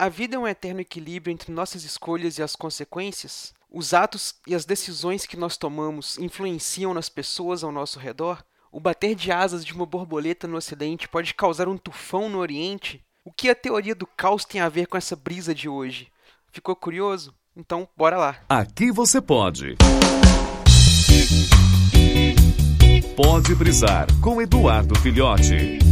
A vida é um eterno equilíbrio entre nossas escolhas e as consequências? Os atos e as decisões que nós tomamos influenciam nas pessoas ao nosso redor? O bater de asas de uma borboleta no Ocidente pode causar um tufão no Oriente? O que a teoria do caos tem a ver com essa brisa de hoje? Ficou curioso? Então, bora lá. Aqui você pode. Pode brisar com Eduardo Filhote.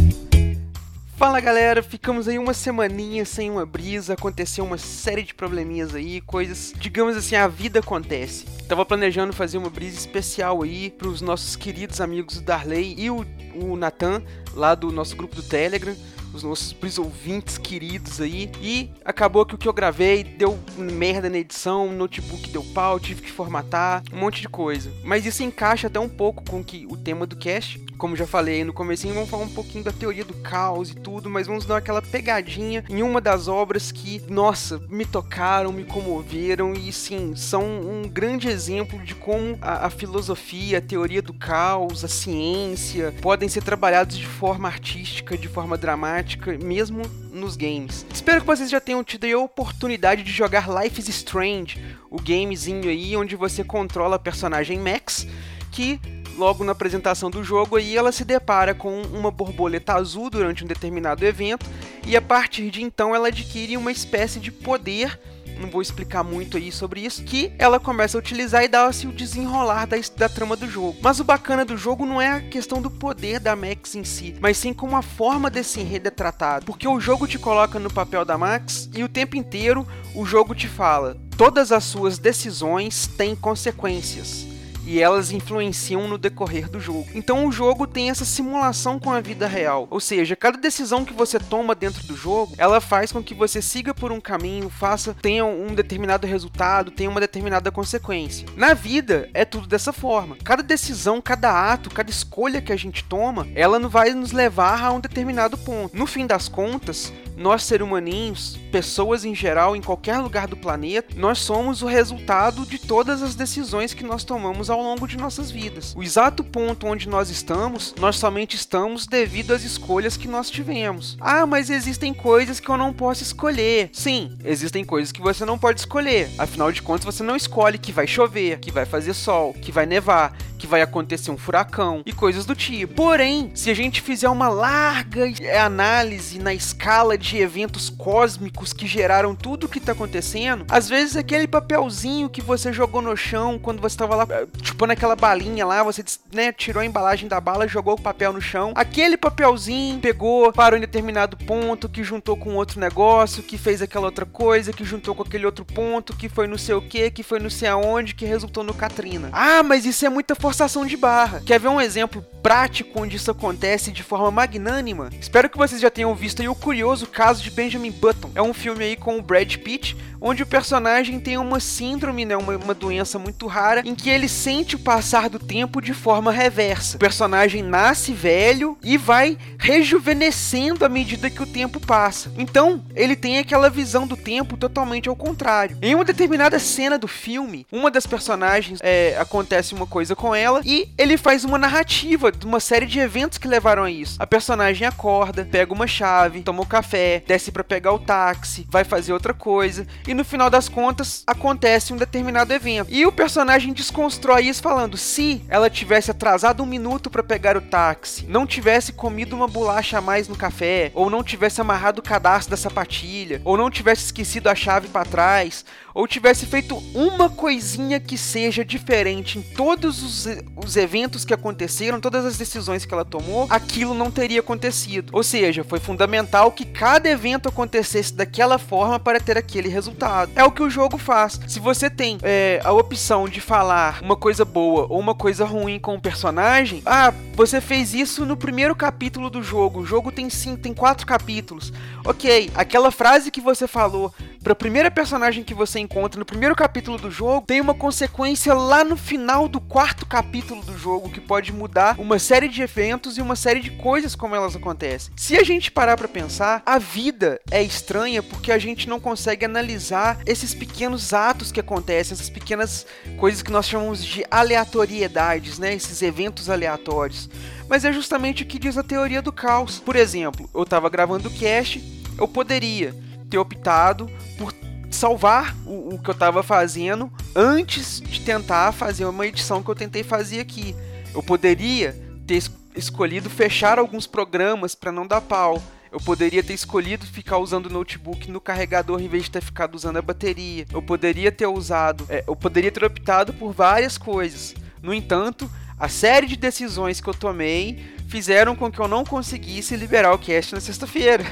Fala galera, ficamos aí uma semaninha sem uma brisa, aconteceu uma série de probleminhas aí, coisas, digamos assim, a vida acontece. Tava planejando fazer uma brisa especial aí pros nossos queridos amigos do Darley e o, o Nathan, lá do nosso grupo do Telegram os nossos ouvintes queridos aí. E acabou que o que eu gravei deu merda na edição, o notebook deu pau, tive que formatar, um monte de coisa. Mas isso encaixa até um pouco com que o tema do cast. Como já falei no comecinho, vamos falar um pouquinho da teoria do caos e tudo, mas vamos dar aquela pegadinha em uma das obras que, nossa, me tocaram, me comoveram e sim, são um grande exemplo de como a, a filosofia, a teoria do caos, a ciência podem ser trabalhados de forma artística, de forma dramática mesmo nos games. Espero que vocês já tenham tido a oportunidade de jogar Life is Strange, o gamezinho aí onde você controla a personagem Max, que logo na apresentação do jogo aí ela se depara com uma borboleta azul durante um determinado evento e a partir de então ela adquire uma espécie de poder não vou explicar muito aí sobre isso, que ela começa a utilizar e dá-se o desenrolar da, da trama do jogo. Mas o bacana do jogo não é a questão do poder da Max em si, mas sim como a forma desse enredo é tratado. Porque o jogo te coloca no papel da Max e o tempo inteiro o jogo te fala: todas as suas decisões têm consequências e elas influenciam no decorrer do jogo. Então o jogo tem essa simulação com a vida real, ou seja, cada decisão que você toma dentro do jogo, ela faz com que você siga por um caminho, faça, tenha um determinado resultado, tenha uma determinada consequência. Na vida é tudo dessa forma. Cada decisão, cada ato, cada escolha que a gente toma, ela não vai nos levar a um determinado ponto. No fim das contas, nós seres humaninhos, pessoas em geral, em qualquer lugar do planeta, nós somos o resultado de todas as decisões que nós tomamos ao longo de nossas vidas. O exato ponto onde nós estamos, nós somente estamos devido às escolhas que nós tivemos. Ah, mas existem coisas que eu não posso escolher. Sim, existem coisas que você não pode escolher. Afinal de contas, você não escolhe que vai chover, que vai fazer sol, que vai nevar, que vai acontecer um furacão e coisas do tipo. Porém, se a gente fizer uma larga análise na escala de eventos cósmicos que geraram tudo o que está acontecendo, às vezes aquele papelzinho que você jogou no chão quando você estava lá chupando aquela balinha lá, você né, tirou a embalagem da bala, jogou o papel no chão, aquele papelzinho pegou, parou em determinado ponto, que juntou com outro negócio, que fez aquela outra coisa, que juntou com aquele outro ponto, que foi não sei o que, que foi não sei aonde, que resultou no Katrina. Ah, mas isso é muita forçação de barra. Quer ver um exemplo prático onde isso acontece de forma magnânima? Espero que vocês já tenham visto o curioso caso de Benjamin Button. É um filme aí com o Brad Pitt, onde o personagem tem uma síndrome, né, uma, uma doença muito rara, em que ele sente o passar do tempo de forma reversa. O personagem nasce velho e vai rejuvenescendo à medida que o tempo passa. Então, ele tem aquela visão do tempo totalmente ao contrário. Em uma determinada cena do filme, uma das personagens é, acontece uma coisa com ela e ele faz uma narrativa de uma série de eventos que levaram a isso. A personagem acorda, pega uma chave, toma um café, desce para pegar o táxi, vai fazer outra coisa e no final das contas acontece um determinado evento. E o personagem desconstrói isso falando: se ela tivesse atrasado um minuto para pegar o táxi, não tivesse comido uma bolacha a mais no café, ou não tivesse amarrado o cadastro da sapatilha, ou não tivesse esquecido a chave para trás, ou tivesse feito uma coisinha que seja diferente em todos os, os eventos que aconteceram, todas as decisões que ela tomou, aquilo não teria acontecido. Ou seja, foi fundamental que cada evento acontecesse daquela forma para ter aquele resultado. É o que o jogo faz. Se você tem é, a opção de falar uma coisa boa ou uma coisa ruim com o personagem, ah, você fez isso no primeiro capítulo do jogo. O jogo tem cinco, tem quatro capítulos. Ok, aquela frase que você falou para a primeira personagem que você encontra no primeiro capítulo do jogo tem uma consequência lá no final do quarto capítulo do jogo que pode mudar uma série de eventos e uma série de coisas como elas acontecem. Se a gente parar para pensar, a vida é estranha porque a gente não consegue analisar esses pequenos atos que acontecem, essas pequenas coisas que nós chamamos de aleatoriedades, né? Esses eventos aleatórios. Mas é justamente o que diz a teoria do caos. Por exemplo, eu estava gravando o cast, eu poderia ter optado por salvar o, o que eu estava fazendo antes de tentar fazer uma edição que eu tentei fazer aqui. Eu poderia ter escolhido fechar alguns programas para não dar pau. Eu poderia ter escolhido ficar usando o notebook no carregador em vez de ter ficado usando a bateria. Eu poderia ter usado, é, eu poderia ter optado por várias coisas. No entanto, a série de decisões que eu tomei fizeram com que eu não conseguisse liberar o cast na sexta-feira.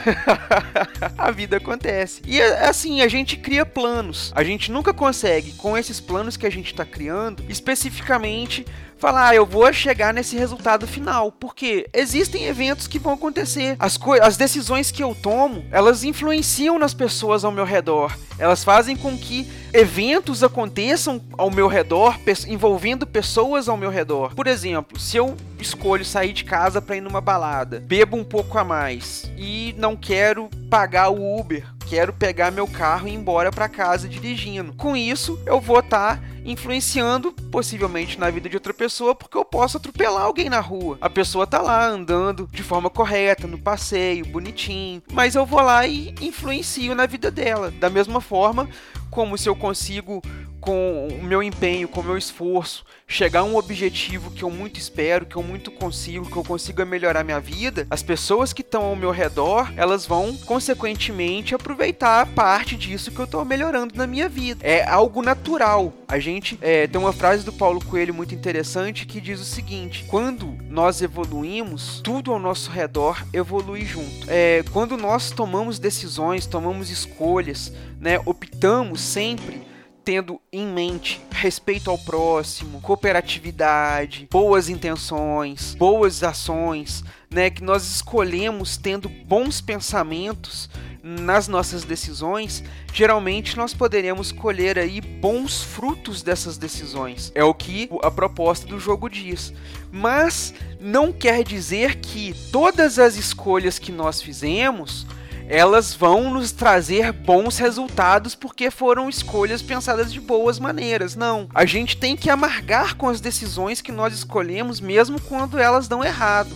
a vida acontece. E assim, a gente cria planos. A gente nunca consegue, com esses planos que a gente está criando, especificamente falar, ah, eu vou chegar nesse resultado final. Porque existem eventos que vão acontecer. As, as decisões que eu tomo, elas influenciam nas pessoas ao meu redor. Elas fazem com que eventos aconteçam ao meu redor, pe envolvendo pessoas ao meu redor. Por exemplo, se eu escolho sair de casa para ir numa balada, bebo um pouco a mais e não quero pagar o Uber, quero pegar meu carro e ir embora para casa dirigindo. Com isso, eu vou estar tá influenciando possivelmente na vida de outra pessoa, porque eu posso atropelar alguém na rua. A pessoa tá lá andando de forma correta, no passeio, bonitinho, mas eu vou lá e influencio na vida dela. Da mesma forma como se eu consigo com o meu empenho, com o meu esforço, chegar a um objetivo que eu muito espero, que eu muito consigo, que eu consiga melhorar minha vida, as pessoas que estão ao meu redor, elas vão consequentemente aproveitar parte disso que eu estou melhorando na minha vida. É algo natural. A gente é, tem uma frase do Paulo Coelho muito interessante que diz o seguinte: quando nós evoluímos, tudo ao nosso redor evolui junto. É, quando nós tomamos decisões, tomamos escolhas, né, optamos sempre tendo em mente respeito ao próximo, cooperatividade, boas intenções, boas ações, né, que nós escolhemos tendo bons pensamentos nas nossas decisões, geralmente nós poderemos colher aí bons frutos dessas decisões. É o que a proposta do jogo diz. Mas não quer dizer que todas as escolhas que nós fizemos elas vão nos trazer bons resultados porque foram escolhas pensadas de boas maneiras. Não. A gente tem que amargar com as decisões que nós escolhemos, mesmo quando elas dão errado.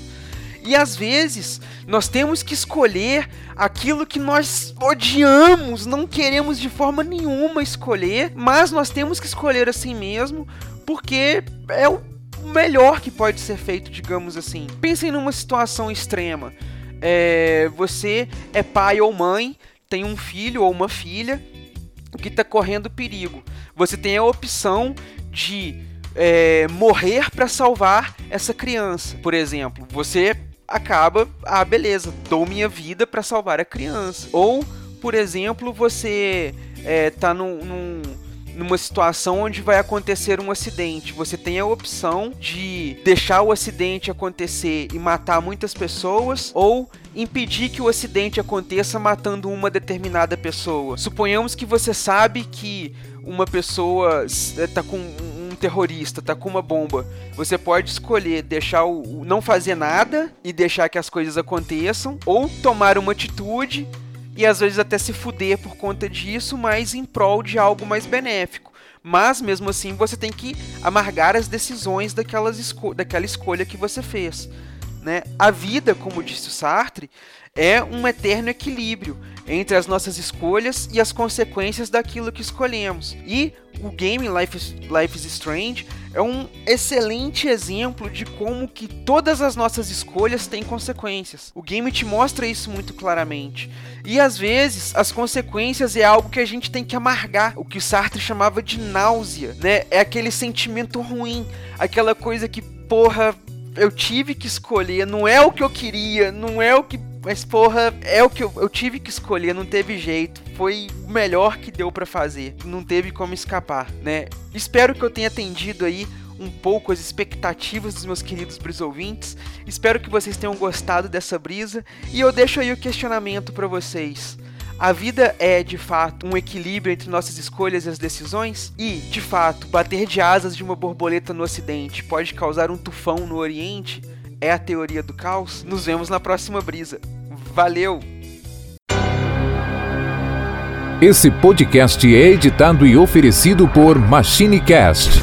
E às vezes nós temos que escolher aquilo que nós odiamos, não queremos de forma nenhuma escolher, mas nós temos que escolher assim mesmo, porque é o melhor que pode ser feito, digamos assim. Pensem numa situação extrema é, você é pai ou mãe, tem um filho ou uma filha que está correndo perigo. Você tem a opção de é, morrer para salvar essa criança. Por exemplo, você acaba, ah, beleza, dou minha vida para salvar a criança. Ou, por exemplo, você é, tá num, num numa situação onde vai acontecer um acidente, você tem a opção de deixar o acidente acontecer e matar muitas pessoas ou impedir que o acidente aconteça matando uma determinada pessoa. Suponhamos que você sabe que uma pessoa está com um terrorista, tá com uma bomba. Você pode escolher deixar o não fazer nada e deixar que as coisas aconteçam ou tomar uma atitude e às vezes até se fuder por conta disso, mas em prol de algo mais benéfico. Mas mesmo assim você tem que amargar as decisões daquelas esco daquela escolha que você fez. Né? A vida, como disse o Sartre, é um eterno equilíbrio entre as nossas escolhas e as consequências daquilo que escolhemos. E o game Life is, Life is Strange é um excelente exemplo de como que todas as nossas escolhas têm consequências. O game te mostra isso muito claramente. E às vezes as consequências é algo que a gente tem que amargar, o que o Sartre chamava de náusea, né? É aquele sentimento ruim, aquela coisa que, porra, eu tive que escolher, não é o que eu queria, não é o que mas, porra, é o que eu, eu, tive que escolher, não teve jeito. Foi o melhor que deu para fazer. Não teve como escapar, né? Espero que eu tenha atendido aí um pouco as expectativas dos meus queridos brisouvintes. Espero que vocês tenham gostado dessa brisa. E eu deixo aí o questionamento para vocês. A vida é, de fato, um equilíbrio entre nossas escolhas e as decisões? E, de fato, bater de asas de uma borboleta no ocidente pode causar um tufão no oriente? é a teoria do caos. Nos vemos na próxima brisa. Valeu! Esse podcast é editado e oferecido por MachineCast